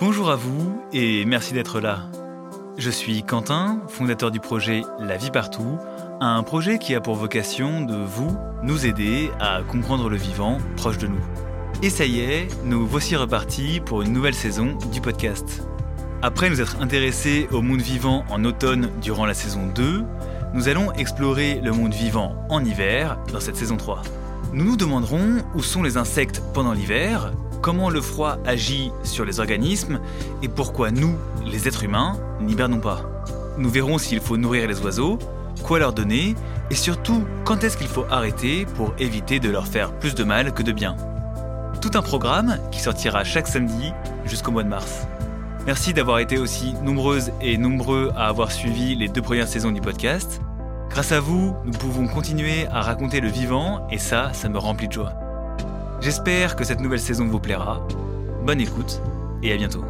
Bonjour à vous et merci d'être là. Je suis Quentin, fondateur du projet La vie partout, un projet qui a pour vocation de vous, nous aider à comprendre le vivant proche de nous. Et ça y est, nous voici repartis pour une nouvelle saison du podcast. Après nous être intéressés au monde vivant en automne durant la saison 2, nous allons explorer le monde vivant en hiver dans cette saison 3. Nous nous demanderons où sont les insectes pendant l'hiver, comment le froid agit sur les organismes et pourquoi nous, les êtres humains, n'hibernons pas. Nous verrons s'il faut nourrir les oiseaux, quoi leur donner et surtout quand est-ce qu'il faut arrêter pour éviter de leur faire plus de mal que de bien. Tout un programme qui sortira chaque samedi jusqu'au mois de mars. Merci d'avoir été aussi nombreuses et nombreux à avoir suivi les deux premières saisons du podcast. Grâce à vous, nous pouvons continuer à raconter le vivant et ça, ça me remplit de joie. J'espère que cette nouvelle saison vous plaira. Bonne écoute et à bientôt.